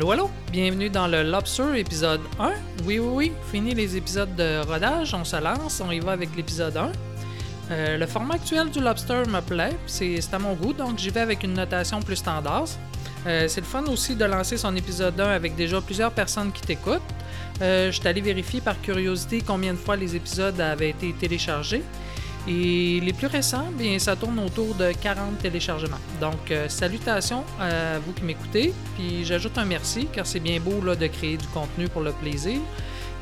Allô, allô, bienvenue dans le Lobster épisode 1. Oui, oui, oui, fini les épisodes de rodage, on se lance, on y va avec l'épisode 1. Euh, le format actuel du Lobster me plaît, c'est à mon goût, donc j'y vais avec une notation plus standard. Euh, c'est le fun aussi de lancer son épisode 1 avec déjà plusieurs personnes qui t'écoutent. Euh, je suis allé vérifier par curiosité combien de fois les épisodes avaient été téléchargés. Et les plus récents, bien, ça tourne autour de 40 téléchargements. Donc, euh, salutations à vous qui m'écoutez. Puis j'ajoute un merci, car c'est bien beau là, de créer du contenu pour le plaisir.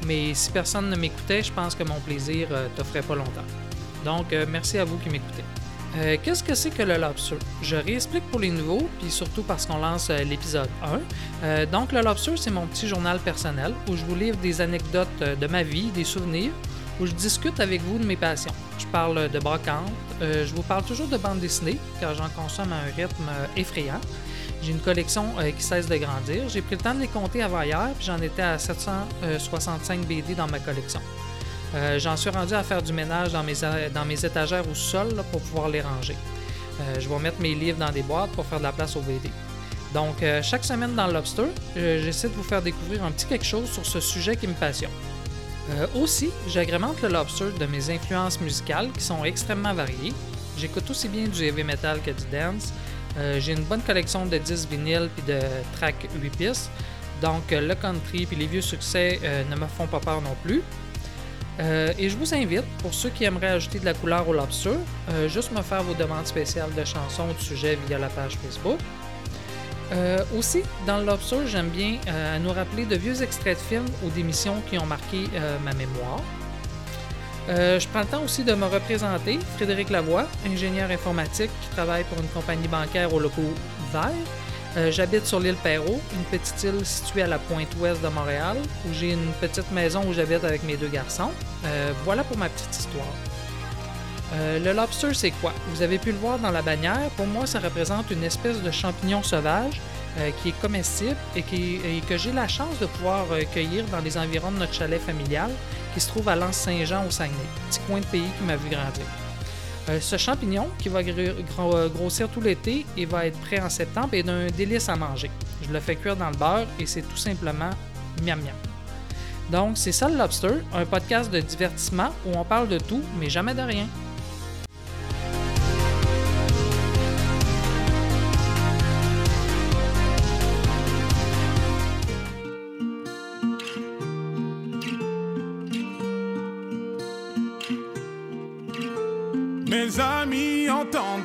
Mais si personne ne m'écoutait, je pense que mon plaisir euh, te ferait pas longtemps. Donc, euh, merci à vous qui m'écoutez. Euh, Qu'est-ce que c'est que le Lobster? Je réexplique pour les nouveaux, puis surtout parce qu'on lance euh, l'épisode 1. Euh, donc, le Lobster, c'est mon petit journal personnel où je vous livre des anecdotes euh, de ma vie, des souvenirs, où je discute avec vous de mes passions. Je parle de brocante, euh, je vous parle toujours de bande dessinée, car j'en consomme à un rythme euh, effrayant. J'ai une collection euh, qui cesse de grandir. J'ai pris le temps de les compter avant hier, puis j'en étais à 765 BD dans ma collection. J'en suis rendu à faire du ménage dans mes, dans mes étagères au sol pour pouvoir les ranger. Je vais mettre mes livres dans des boîtes pour faire de la place aux BD. Donc, chaque semaine dans Lobster, j'essaie de vous faire découvrir un petit quelque chose sur ce sujet qui me passionne. Euh, aussi, j'agrémente le Lobster de mes influences musicales qui sont extrêmement variées. J'écoute aussi bien du heavy metal que du dance. Euh, J'ai une bonne collection de 10 vinyles puis de tracks 8 pistes. Donc, euh, le country puis les vieux succès ne me font pas peur non plus. Et je vous invite, pour ceux qui aimeraient ajouter de la couleur au Lobster, juste me faire vos demandes spéciales de chansons ou de sujets via la page Facebook. Euh, aussi, dans le Lobster, j'aime bien euh, nous rappeler de vieux extraits de films ou d'émissions qui ont marqué euh, ma mémoire. Euh, je prends le temps aussi de me représenter, Frédéric Lavoie, ingénieur informatique qui travaille pour une compagnie bancaire au locaux vert. Euh, J'habite sur l'île Perrault, une petite île située à la pointe ouest de Montréal, où j'ai une petite maison où j'habite avec mes deux garçons. Voilà pour ma petite histoire. Euh, le lobster, c'est quoi? Vous avez pu le voir dans la bannière. Pour moi, ça représente une espèce de champignon sauvage euh, qui est comestible et, que j'ai la chance de pouvoir euh, cueillir dans les environs de notre chalet familial qui se trouve à l'Anse-Saint-Jean au Saguenay, petit coin de pays qui m'a vu grandir. Ce champignon, qui va gr- gro- grossir tout l'été et va être prêt en septembre, est d'un délice à manger. Je le fais cuire dans le beurre et c'est tout simplement miam miam. Donc, c'est ça le Lobster, un podcast de divertissement où on parle de tout, mais jamais de rien.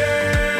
Deus.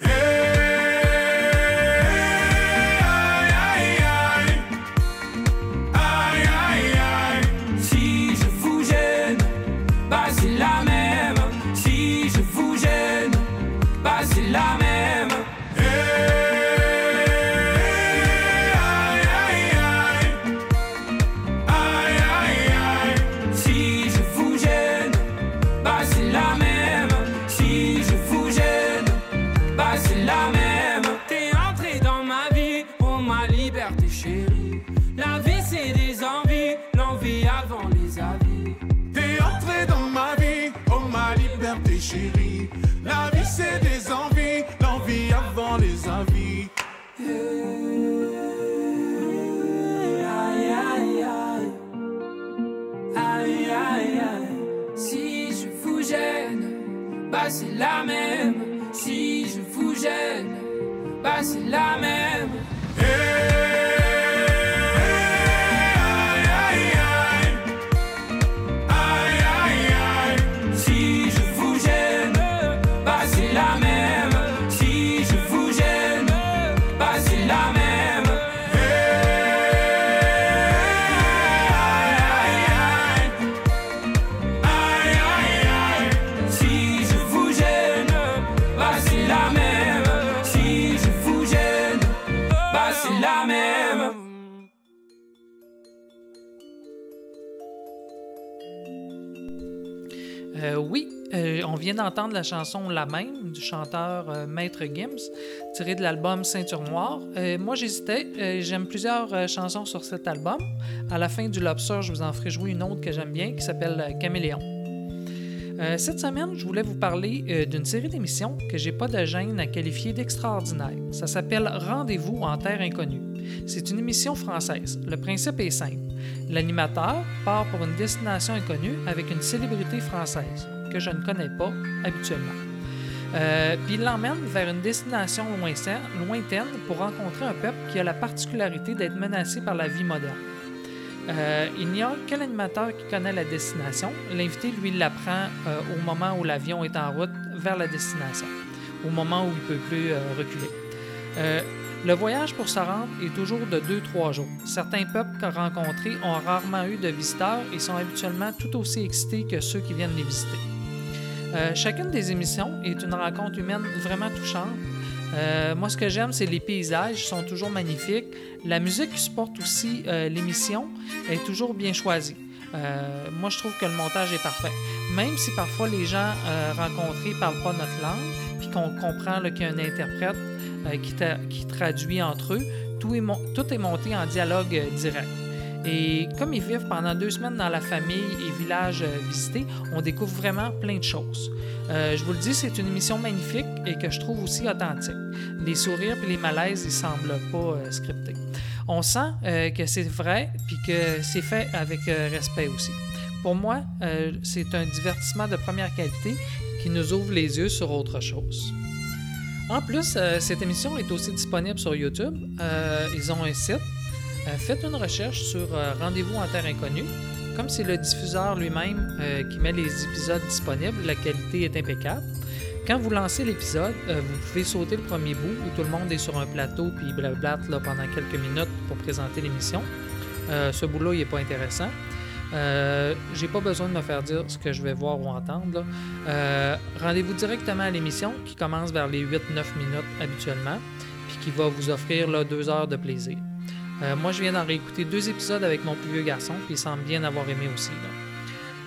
Hey. La vie c'est des envies, l'envie avant les avis. Aïe, aïe, aïe. Aïe, aïe, aïe. Si je vous gêne, bah c'est la même. Si je vous gêne, bah c'est la même. D'entendre la chanson La même du chanteur euh, Maître Gims, tirée de l'album Ceinture Noire. Euh, moi, j'hésitais. Euh, J'aime plusieurs chansons sur cet album. À la fin du Lobster, je vous en ferai jouer une autre que j'aime bien qui s'appelle Caméléon. Cette semaine, je voulais vous parler d'une série d'émissions que j'ai pas de gêne à qualifier d'extraordinaire. Ça s'appelle Rendez-vous en terre inconnue. C'est une émission française. Le principe est simple. L'animateur part pour une destination inconnue avec une célébrité française que je ne connais pas habituellement. Euh, puis il l'emmène vers une destination lointaine, pour rencontrer un peuple qui a la particularité d'être menacé par la vie moderne. Euh, il n'y a que l'animateur qui connaît la destination. L'invité, lui, l'apprend euh, au moment où l'avion est en route vers la destination, au moment où il ne peut plus reculer. Le voyage pour se rendre est toujours de 2-3 jours. Certains peuples rencontrés ont rarement eu de visiteurs et sont habituellement tout aussi excités que ceux qui viennent les visiter. Euh, chacune des émissions est une rencontre humaine vraiment touchante. Euh, moi, ce que j'aime, c'est les paysages, ils sont toujours magnifiques. La musique qui supporte aussi euh, l'émission est toujours bien choisie. Moi, je trouve que le montage est parfait. Même si parfois les gens rencontrés ne parlent pas notre langue, puis qu'on comprend qu'il y a un interprète qui, traduit entre eux, tout est, monté en dialogue direct. Et comme ils vivent pendant deux semaines dans la famille et village euh, visité, on découvre vraiment plein de choses. Euh, je vous le dis, c'est une émission magnifique et que je trouve aussi authentique. Les sourires et les malaises, ils semblent pas euh, scriptés. On sent euh, que c'est vrai puis que c'est fait avec respect aussi. Pour moi, c'est un divertissement de première qualité qui nous ouvre les yeux sur autre chose. En plus, cette émission est aussi disponible sur YouTube. Ils ont un site. Euh, faites une recherche sur euh, Rendez-vous en Terre Inconnue. Comme c'est le diffuseur lui-même euh, qui met les épisodes disponibles, la qualité est impeccable. Quand vous lancez l'épisode, vous pouvez sauter le premier bout où tout le monde est sur un plateau puis blablate là, pendant quelques minutes pour présenter l'émission. Ce bout-là, il n'est pas intéressant. Euh, J'ai pas besoin de me faire dire ce que je vais voir ou entendre. Rendez-vous directement à l'émission qui commence vers les 8-9 minutes habituellement, puis qui va vous offrir deux heures de plaisir. Euh, moi, je viens d'en réécouter deux épisodes avec mon plus vieux garçon, puis il semble bien avoir aimé aussi.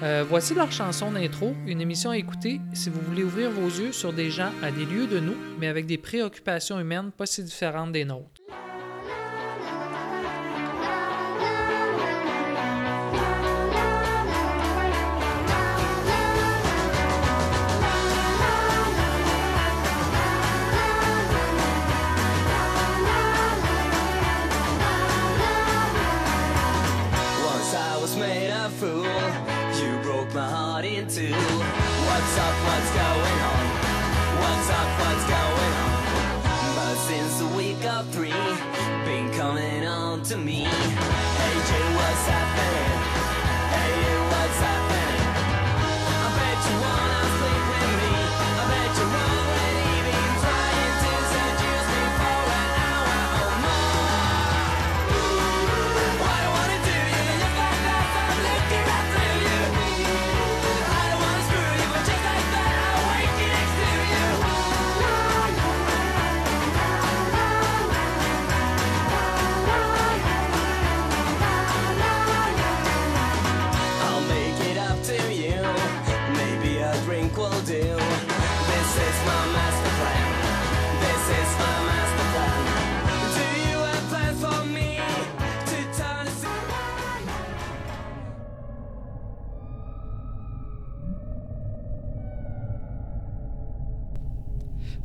Euh, voici leur chanson d'intro, une émission à écouter si vous voulez ouvrir vos yeux sur des gens à des lieux de nous, mais avec des préoccupations humaines pas si différentes des nôtres. The week of three, been coming on to me.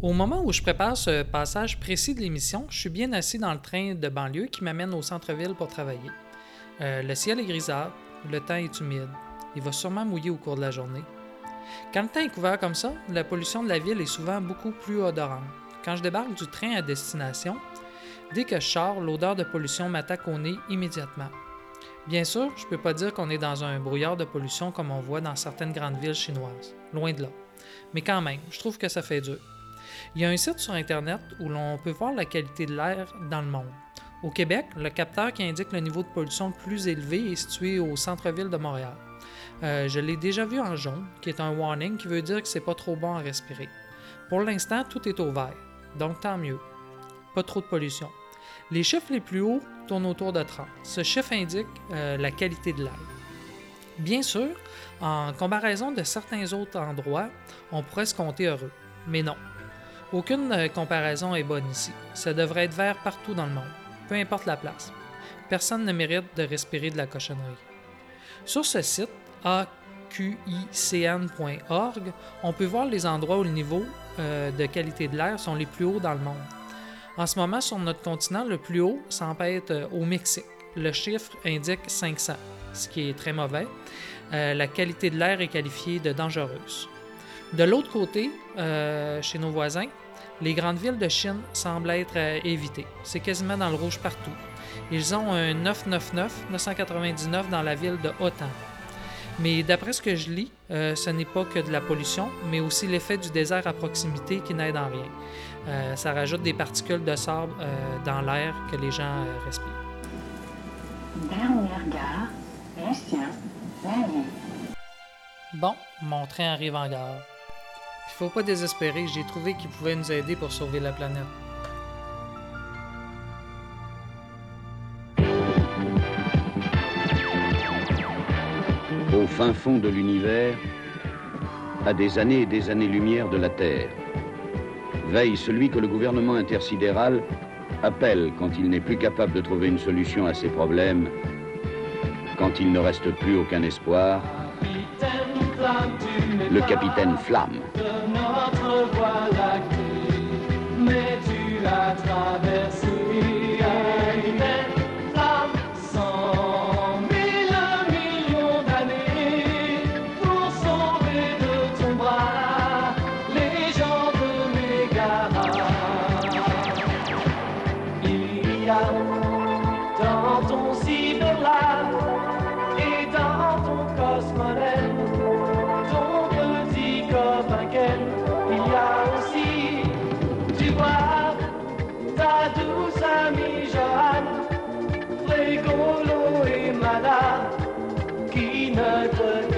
Au moment où je prépare ce passage précis de l'émission, je suis bien assis dans le train de banlieue qui m'amène au centre-ville pour travailler. Euh, le ciel est grisâtre, le temps est humide. Il va sûrement mouiller au cours de la journée. Quand le temps est couvert comme ça, la pollution de la ville est souvent beaucoup plus odorante. Quand je débarque du train à destination, dès que je sors, l'odeur de pollution m'attaque au nez immédiatement. Bien sûr, je ne peux pas dire qu'on est dans un brouillard de pollution comme on voit dans certaines grandes villes chinoises. Loin de là. Mais quand même, je trouve que ça fait dur. Il y a un site sur Internet où l'on peut voir la qualité de l'air dans le monde. Au Québec, le capteur qui indique le niveau de pollution le plus élevé est situé au centre-ville de Montréal. Euh, je l'ai déjà vu en jaune, qui est un warning qui veut dire que c'est pas trop bon à respirer. Pour l'instant, tout est au vert, donc tant mieux. Pas trop de pollution. Les chiffres les plus hauts tournent autour de 30. Ce chiffre indique euh, la qualité de l'air. Bien sûr, en comparaison de certains autres endroits, on pourrait se compter heureux. Mais non. Aucune euh, comparaison est bonne ici. Ça devrait être vert partout dans le monde, peu importe la place. Personne ne mérite de respirer de la cochonnerie. Sur ce site, aqicn.org, on peut voir les endroits où le niveau euh, de qualité de l'air sont les plus hauts dans le monde. En ce moment, sur notre continent, le plus haut semble être euh, au Mexique. Le chiffre indique 500, ce qui est très mauvais. La qualité de l'air est qualifiée de dangereuse. De l'autre côté, chez nos voisins, les grandes villes de Chine semblent être évitées. C'est quasiment dans le rouge partout. Ils ont un 999 999 dans la ville de Hotan. Mais d'après ce que je lis, euh, ce n'est pas que de la pollution, mais aussi l'effet du désert à proximité qui n'aide en rien. Euh, ça rajoute des particules de sable euh, dans l'air que les gens respirent. Dernière gare, Lucien, Bon, mon train arrive en gare. Il faut pas désespérer, j'ai trouvé qu'il pouvait nous aider pour sauver la planète. Au fin fond de l'univers, à des années et des années-lumière de la Terre, veille celui que le gouvernement intersidéral appelle quand il n'est plus capable de trouver une solution à ses problèmes, quand il ne reste plus aucun espoir, le capitaine Flamme. Golo Kina Kwana.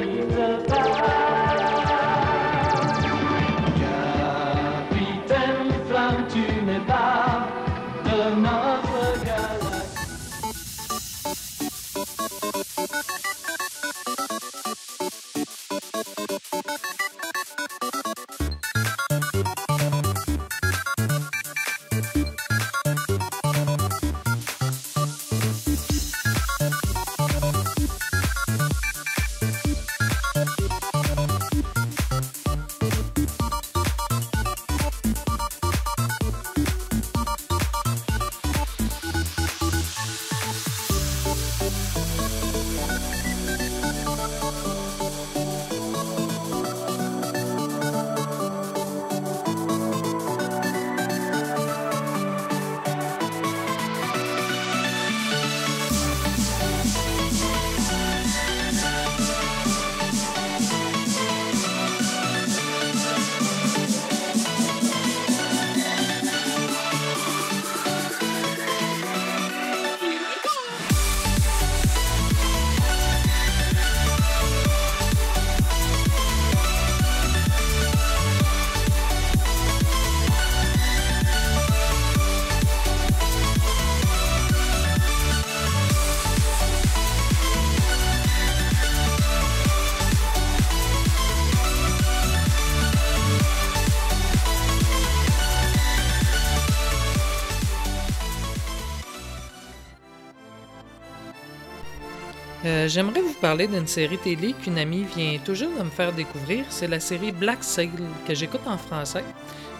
J'aimerais vous parler d'une série télé qu'une amie vient toujours de me faire découvrir. C'est la série Black Sail que j'écoute en français.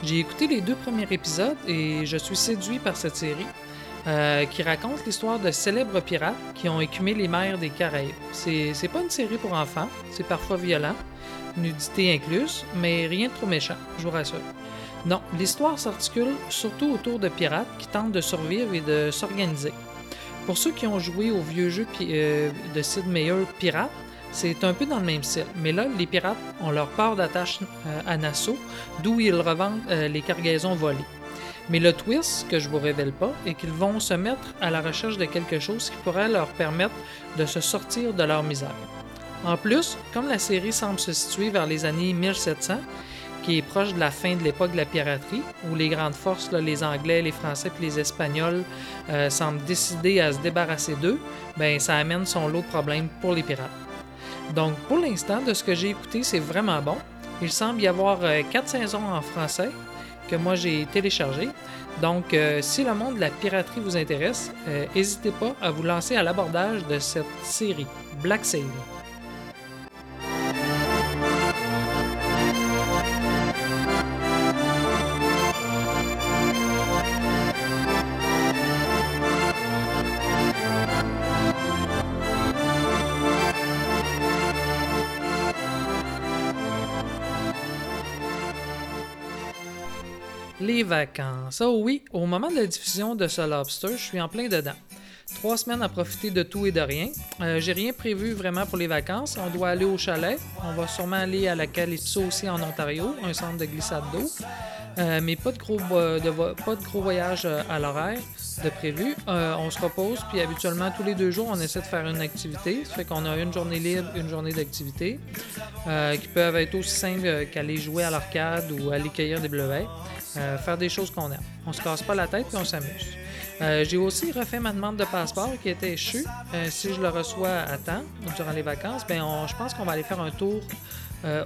J'ai écouté les deux premiers épisodes et je suis séduit par cette série euh, qui raconte l'histoire de célèbres pirates qui ont écumé les mers des Caraïbes. C'est pas une série pour enfants, c'est parfois violent, nudité incluse, mais rien de trop méchant, je vous rassure. Non, l'histoire s'articule surtout autour de pirates qui tentent de survivre et de s'organiser. Pour ceux qui ont joué au vieux jeu euh, de Sid Meier Pirate, c'est un peu dans le même style. Mais là, les pirates ont leur part d'attache euh, à Nassau, d'où ils revendent euh, les cargaisons volées. Mais le twist, que je vous révèle pas, est qu'ils vont se mettre à la recherche de quelque chose qui pourrait leur permettre de se sortir de leur misère. En plus, comme la série semble se situer vers les années 1700, qui est proche de la fin de l'époque de la piraterie, où les grandes forces, les Anglais, les Français et les Espagnols, euh, semblent décider à se débarrasser d'eux, ben ça amène son lot de problèmes pour les pirates. Donc pour l'instant, de ce que j'ai écouté, c'est vraiment bon. Il semble y avoir euh, quatre saisons en français que moi j'ai téléchargé. Donc euh, si le monde de la piraterie vous intéresse, n'hésitez pas à vous lancer à l'abordage de cette série, Black Sail. Les vacances. Oh oui, au moment de la diffusion de ce lobster, je suis en plein dedans. Trois semaines à profiter de tout et de rien. Euh, J'ai rien prévu vraiment pour les vacances. On doit aller au chalet. On va sûrement aller à la Calypso aussi en Ontario, un centre de glissade d'eau. Euh, mais pas de gros, vo- pas de gros voyage euh, à l'horaire de prévu. Euh, on se repose, puis habituellement, tous les deux jours, on essaie de faire une activité. Ça fait qu'on a une journée libre, une journée d'activité, euh, qui peuvent être aussi simples euh, qu'aller jouer à l'arcade ou aller cueillir des bleuets. Euh, faire des choses qu'on aime. On se casse pas la tête puis on s'amuse. Euh, J'ai aussi refait ma demande de passeport qui était échue. Euh, si je le reçois à temps durant les vacances, ben on- je pense qu'on va aller faire un tour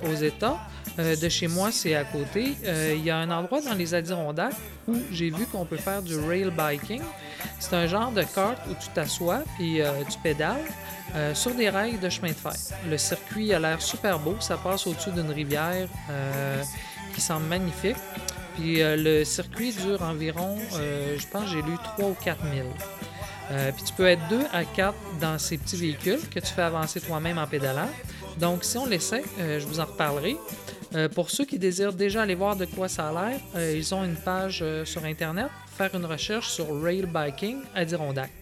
aux États. De chez moi, c'est à côté. Il y a un endroit dans les Adirondacks où j'ai vu qu'on peut faire du rail biking. C'est un genre de carte où tu t'assois puis tu pédales sur des rails de chemin de fer. Le circuit a l'air super beau. Ça passe au-dessus d'une rivière qui semble magnifique. Puis euh, le circuit dure environ, euh, je pense, j'ai lu 3 ou 4 000. Euh, puis tu peux être 2 à 4 dans ces petits véhicules que tu fais avancer toi-même en pédalant. Donc, si on l'essaie, je vous en reparlerai. Pour ceux qui désirent déjà aller voir de quoi ça a l'air, ils ont une page sur Internet, faire une recherche sur Rail Biking Adirondack.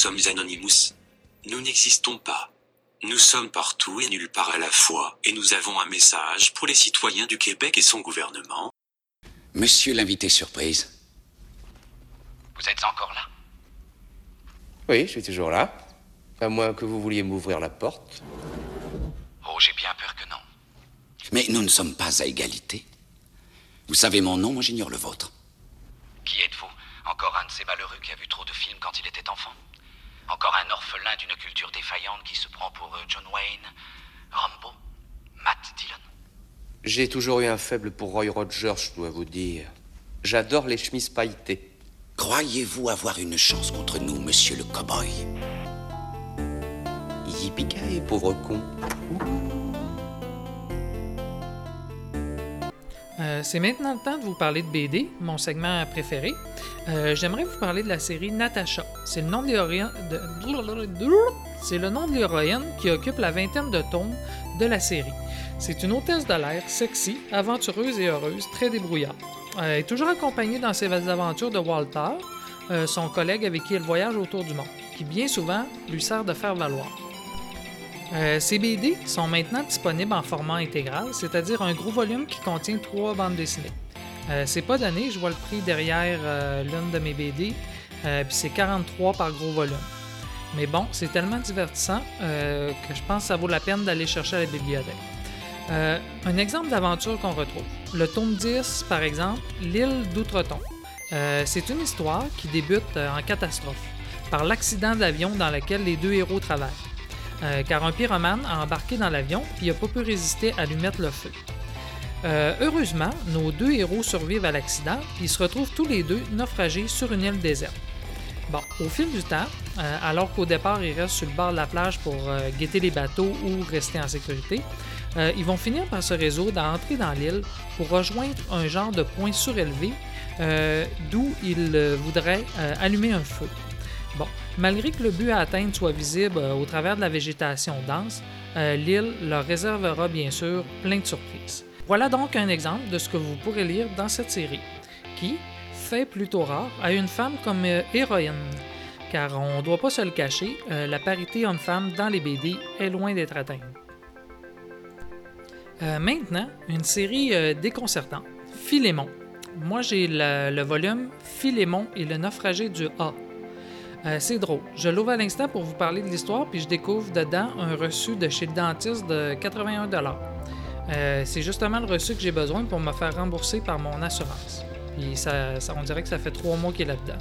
Sommes Anonymous. Nous n'existons pas. Nous sommes partout et nulle part à la fois, et nous avons un message pour les citoyens du Québec et son gouvernement. Monsieur l'invité surprise. Vous êtes encore là? Oui, je suis toujours là. À moins que vous vouliez m'ouvrir la porte. Oh, j'ai bien peur que non. Mais nous ne sommes pas à égalité. Vous savez mon nom, moi j'ignore le vôtre. Qui êtes-vous? Encore un de ces malheureux qui a vu trop de films quand il était enfant? Encore un orphelin d'une culture défaillante qui se prend pour euh, John Wayne, Rambo, Matt Dillon J'ai toujours eu un faible pour Roy Rogers, je dois vous dire. J'adore les chemises pailletées. Croyez-vous avoir une chance contre nous, monsieur le cow-boy? Yippee pauvre con. Euh, c'est maintenant le temps de vous parler de BD, mon segment préféré. Euh, J'aimerais vous parler de la série Natasha. C'est le nom de l'héroïne de... Qui occupe la vingtaine de tomes de la série. C'est une hôtesse de l'air, sexy, aventureuse et heureuse, très débrouillarde. Elle est toujours accompagnée dans ses aventures de Walter, euh, son collègue avec qui elle voyage autour du monde, qui bien souvent lui sert de faire valoir. Euh, ces BD sont maintenant disponibles en format intégral, c'est-à-dire un gros volume qui contient trois bandes dessinées. Euh, c'est pas donné, je vois le prix derrière euh, l'une de mes BD, puis c'est 43 par gros volume. Mais bon, c'est tellement divertissant que je pense que ça vaut la peine d'aller chercher à la bibliothèque. Un exemple d'aventure qu'on retrouve. Le tome 10, par exemple, l'île d'Outreton. C'est une histoire qui débute en catastrophe, par l'accident d'avion dans lequel les deux héros travaillent. Euh, car un pyromane a embarqué dans l'avion et n'a pas pu résister à lui mettre le feu. Euh, heureusement, nos deux héros survivent à l'accident et se retrouvent tous les deux naufragés sur une île déserte. Bon, au fil du temps, euh, alors qu'au départ ils restent sur le bord de la plage pour guetter les bateaux ou rester en sécurité, ils vont finir par se résoudre à entrer dans l'île pour rejoindre un genre de point surélevé d'où ils voudraient allumer un feu. Bon, malgré que le but à atteindre soit visible euh, au travers de la végétation dense, euh, l'île leur réservera bien sûr plein de surprises. Voilà donc un exemple de ce que vous pourrez lire dans cette série, qui, fait plutôt rare, a une femme comme euh, héroïne. Car on ne doit pas se le cacher, la parité homme-femme dans les BD est loin d'être atteinte. Maintenant, une série déconcertante, Philémon. Moi, j'ai le, le volume Philémon et le naufragé du A. Euh, c'est drôle. Je l'ouvre à l'instant pour vous parler de l'histoire, puis je découvre dedans un reçu de chez le dentiste de 81 euh, C'est justement le reçu que j'ai besoin pour me faire rembourser par mon assurance. Puis ça, on dirait que ça fait trois mois qu'il est là-dedans.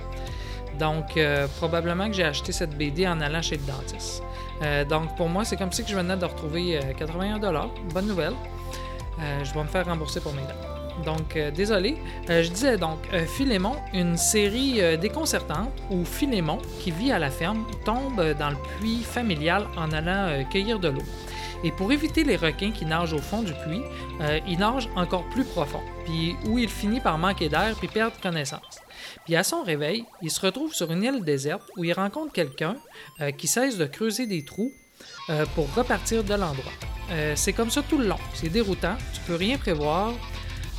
Donc, euh, probablement que j'ai acheté cette BD en allant chez le dentiste. Euh, donc, pour moi, c'est comme si je venais de retrouver euh, 81 Bonne nouvelle. Je vais me faire rembourser pour mes dents. Donc, euh, désolé. Euh, je disais donc, euh, Philémon, une série euh, déconcertante où Philémon, qui vit à la ferme, tombe dans le puits familial en allant cueillir de l'eau. Et pour éviter les requins qui nagent au fond du puits, il nage encore plus profond, puis où il finit par manquer d'air puis perdre connaissance. Puis à son réveil, il se retrouve sur une île déserte où il rencontre quelqu'un qui cesse de creuser des trous pour repartir de l'endroit. C'est comme ça tout le long. C'est déroutant, tu peux rien prévoir.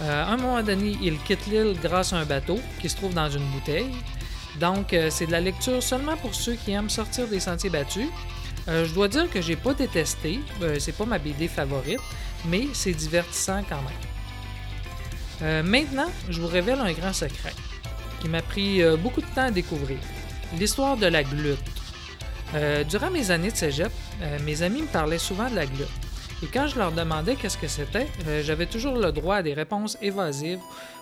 Euh, un moment donné, il quitte l'île grâce à un bateau qui se trouve dans une bouteille. Donc, euh, c'est de la lecture seulement pour ceux qui aiment sortir des sentiers battus. Euh, je dois dire que j'ai pas détesté, c'est pas ma BD favorite, mais c'est divertissant quand même. Maintenant, je vous révèle un grand secret qui m'a pris beaucoup de temps à découvrir. L'histoire de la glutte. Euh, durant mes années de cégep, mes amis me parlaient souvent de la glutte. Et quand je leur demandais qu'est-ce que c'était, euh, j'avais toujours le droit à des réponses évasives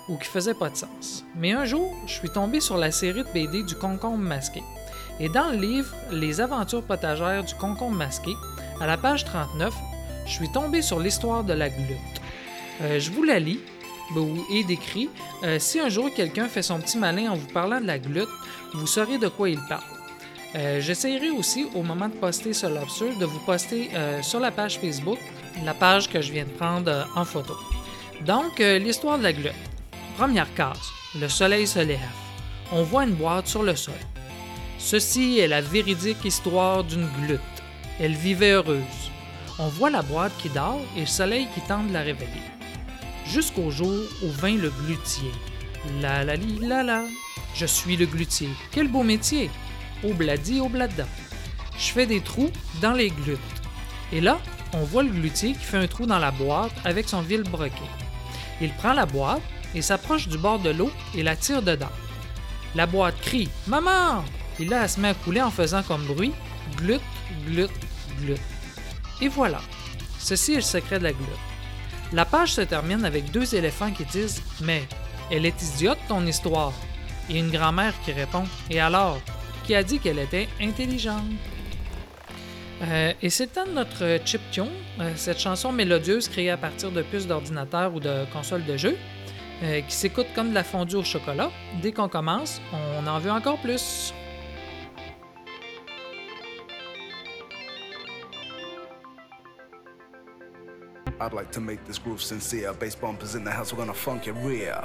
ou qui faisaient pas de sens. Mais un jour, je suis tombé sur la série de BD du concombre masqué. Et dans le livre Les aventures potagères du concombre masqué, à la page 39, je suis tombé sur l'histoire de la glutte. Euh, je vous la lis et décrit. Euh, si un jour quelqu'un fait son petit malin en vous parlant de la glutte, vous saurez de quoi il parle. Euh, J'essaierai aussi, au moment de poster ce lobster, de vous poster euh, sur la page Facebook, la page que je viens de prendre euh, en photo. Donc, euh, l'histoire de la glutte. Première case. Le soleil se lève. On voit une boîte sur le sol. Ceci est la véridique histoire d'une glutte. Elle vivait heureuse. On voit la boîte qui dort et le soleil qui tente de la réveiller. Jusqu'au jour où vint le glutier. La la li la la. Je suis le glutier. Quel beau métier! Obladi oblada. Je fais des trous dans les glutes. Et là, on voit le glutier qui fait un trou dans la boîte avec son vil broquet. Il prend la boîte et s'approche du bord de l'eau et la tire dedans. La boîte crie Maman Et là, elle se met à couler en faisant comme bruit glut, glut, glut. Et voilà. Ceci est le secret de la glutte. La page se termine avec deux éléphants qui disent Mais elle est idiote ton histoire. Et une grand-mère qui répond Et alors Qui a dit qu'elle était intelligente Euh, et c'est le temps de notre chip tune, euh, cette chanson mélodieuse créée à partir de puces d'ordinateur ou de consoles de jeu, euh, qui s'écoute comme de la fondue au chocolat. Dès qu'on commence, on en veut encore plus. I'd like to make this groove sincere. Bass bumpers in the house, we're gonna funk it real.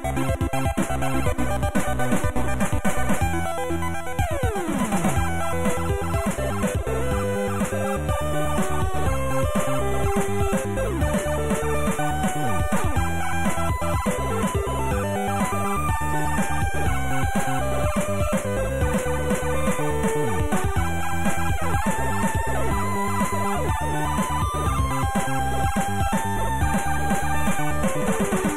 Thank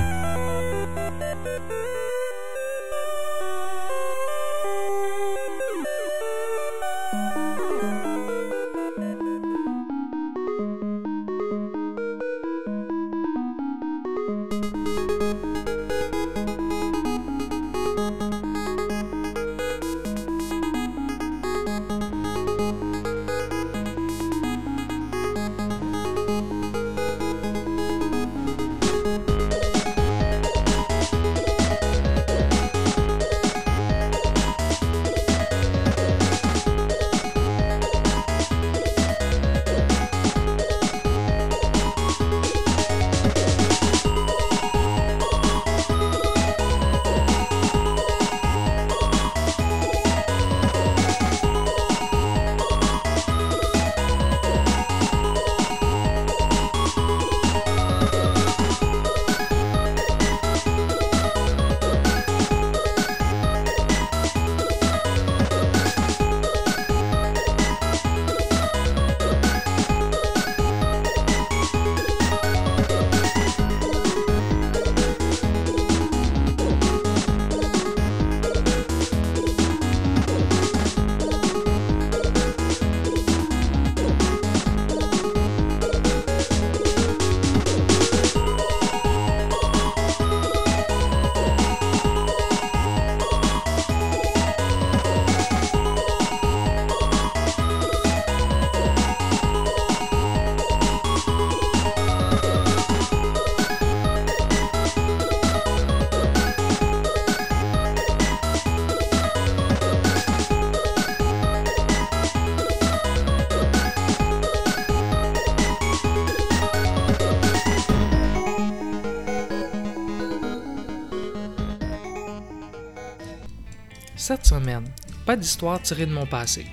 pas d'histoire tirée de mon passé.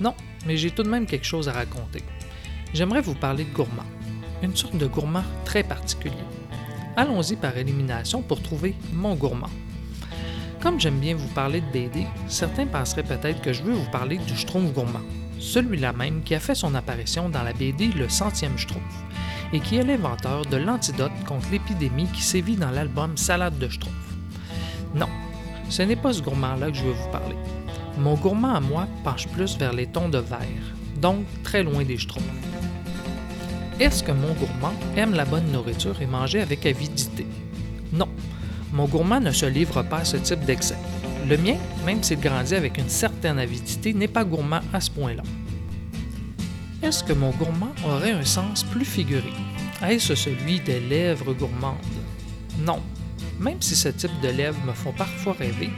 Non, mais j'ai tout de même quelque chose à raconter. J'aimerais vous parler de gourmand. Une sorte de gourmand très particulier. Allons-y par élimination pour trouver mon gourmand. Comme j'aime bien vous parler de BD, certains penseraient peut-être que je veux vous parler du Schtroumpf gourmand, celui-là même qui a fait son apparition dans la BD Le centième Schtroumpf, et qui est l'inventeur de l'antidote contre l'épidémie qui sévit dans l'album Salade de Schtroumpf. Ce n'est pas ce gourmand-là que je veux vous parler. Mon gourmand à moi penche plus vers les tons de vert, donc très loin des schtroumpfs. Est-ce que mon gourmand aime la bonne nourriture et manger avec avidité? Non, mon gourmand ne se livre pas à ce type d'excès. Le mien, même s'il grandit avec une certaine avidité, n'est pas gourmand à ce point-là. Est-ce que mon gourmand aurait un sens plus figuré? Est-ce celui des lèvres gourmandes? Non, même si ce type de lèvres me font parfois rêver,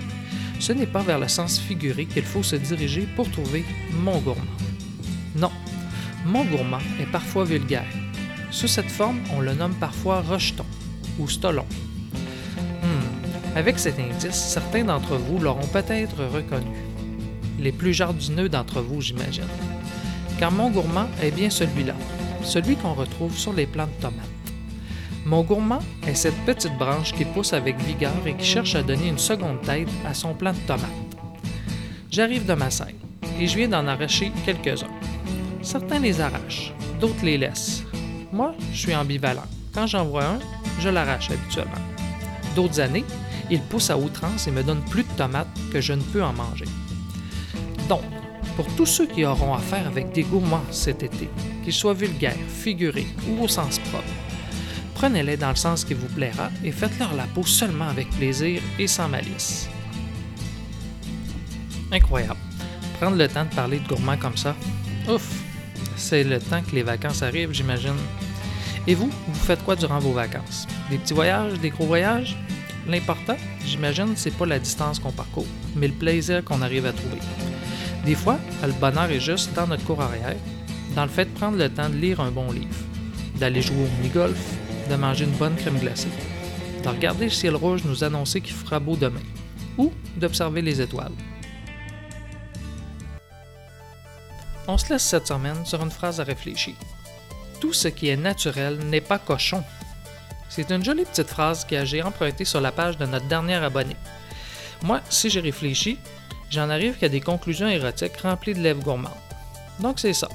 ce n'est pas vers le sens figuré qu'il faut se diriger pour trouver mon gourmand. Non, mon gourmand est parfois vulgaire. Sous cette forme, on le nomme parfois rejeton ou stolon. Hmm, Avec cet indice, certains d'entre vous l'auront peut-être reconnu. Les plus jardineux d'entre vous, j'imagine. Car mon gourmand est bien celui-là, celui qu'on retrouve sur les plants de tomates. Mon gourmand est cette petite branche qui pousse avec vigueur et qui cherche à donner une seconde tête à son plant de tomates. J'arrive de ma scène et je viens d'en arracher quelques-uns. Certains les arrachent, d'autres les laissent. Moi, je suis ambivalent. Quand j'en vois un, je l'arrache habituellement. D'autres années, il pousse à outrance et me donne plus de tomates que je ne peux en manger. Donc, pour tous ceux qui auront affaire avec des gourmands cet été, qu'ils soient vulgaires, figurés ou au sens propre, prenez-les dans le sens qui vous plaira et faites-leur la peau seulement avec plaisir et sans malice. Incroyable. Prendre le temps de parler de gourmands comme ça, ouf, c'est le temps que les vacances arrivent, j'imagine. Et vous, vous faites quoi durant vos vacances? Des petits voyages, des gros voyages? L'important, j'imagine, c'est pas la distance qu'on parcourt, mais le plaisir qu'on arrive à trouver. Des fois, le bonheur est juste dans notre cours arrière, dans le fait de prendre le temps de lire un bon livre, d'aller jouer au mini-golf, de manger une bonne crème glacée, de regarder le ciel rouge nous annoncer qu'il fera beau demain, ou d'observer les étoiles. On se laisse cette semaine sur une phrase à réfléchir. Tout ce qui est naturel n'est pas cochon. C'est une jolie petite phrase que j'ai empruntée sur la page de notre dernier abonné. Moi, si j'ai réfléchi, j'en arrive qu'à des conclusions érotiques remplies de lèvres gourmandes. Donc c'est ça.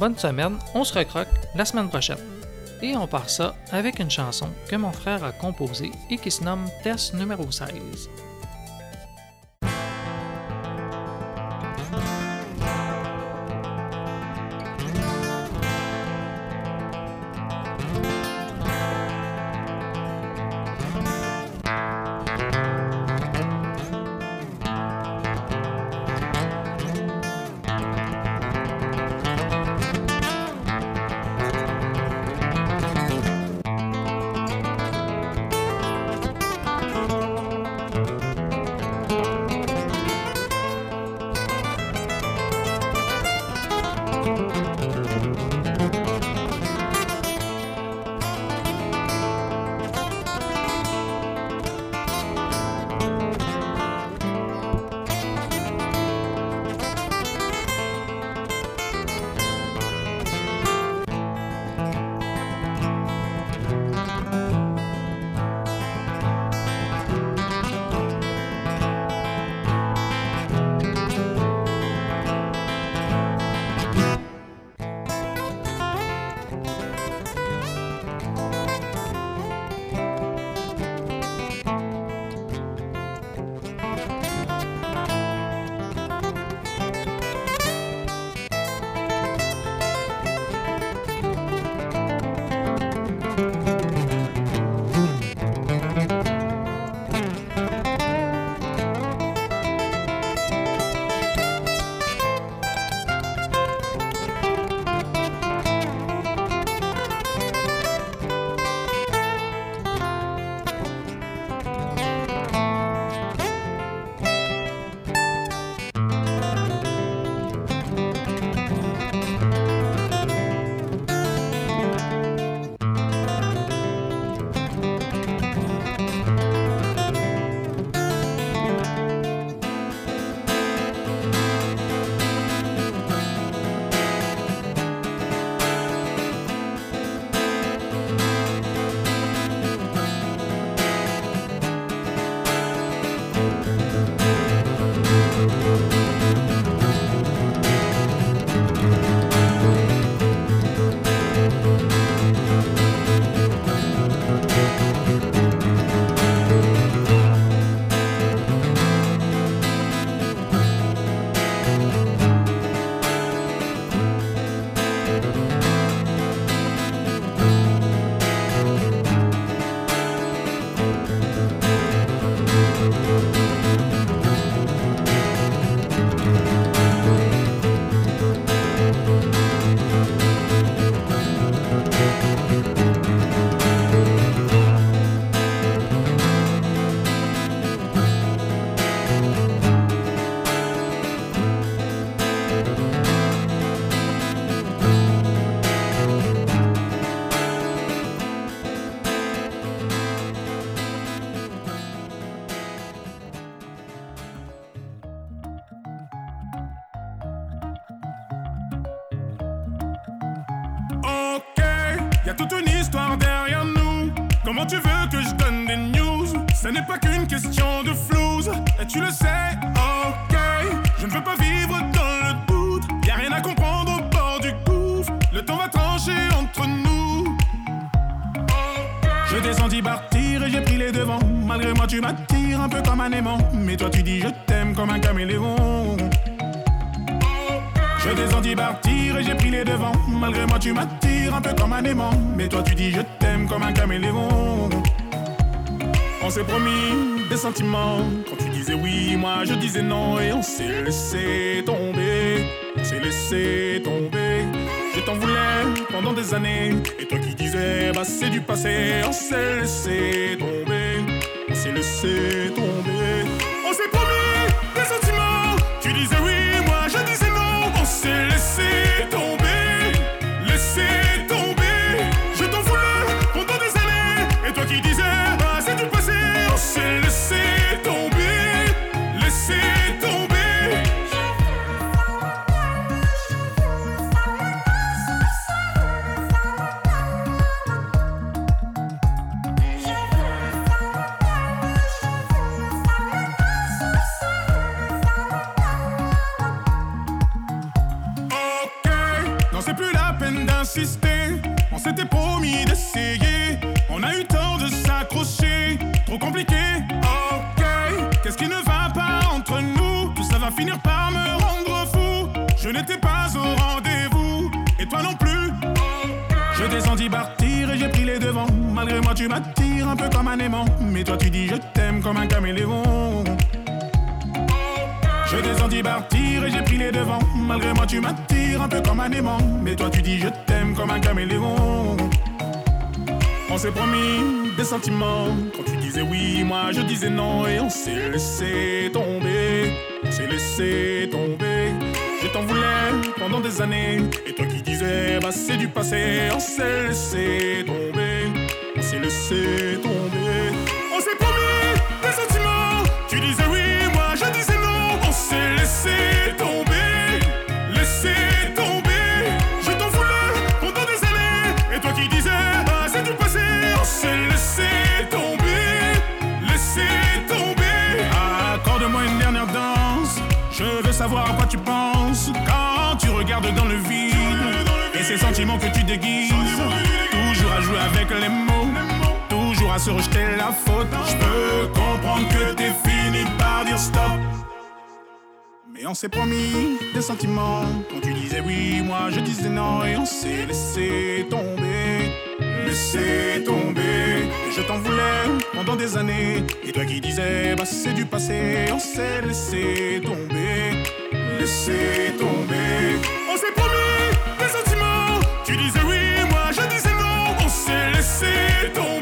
Bonne semaine, on se recroque la semaine prochaine. Et on part ça avec une chanson que mon frère a composée et qui se nomme Test numéro 16. Tu m'attires un peu comme un aimant. Mais toi, tu dis je t'aime comme un caméléon. Je descendis partir et j'ai pris les devants. Malgré moi, tu m'attires un peu comme un aimant. Mais toi, tu dis je t'aime comme un caméléon. On s'est promis des sentiments. Quand tu disais oui, moi je disais non. Et on s'est laissé tomber. On s'est laissé tomber. Je t'en voulais pendant des années. Et toi qui disais, bah c'est du passé. On s'est laissé tomber. Laissé tomber. Quand tu disais oui, moi je disais non. Et on s'est laissé tomber. On s'est laissé tomber. Je t'en voulais pendant des années. Et toi qui disais, bah c'est du passé. On s'est laissé tomber. On s'est laissé tomber. On s'est promis quoi tu penses quand tu regardes dans le vide. Et ces sentiments que tu déguises. Toujours à jouer avec les mots. Toujours à se rejeter la faute. Je peux comprendre que t'es fini par dire stop. Mais on s'est promis des sentiments. Quand tu disais oui, moi je disais non. Et on s'est laissé tomber. Laissé tomber. Et je t'en voulais pendant des années. Et toi qui disais, bah c'est du passé. On s'est laissé tomber. Laissé tomber. On s'est promis des sentiments. Tu disais oui, moi je disais non. On s'est laissé tomber.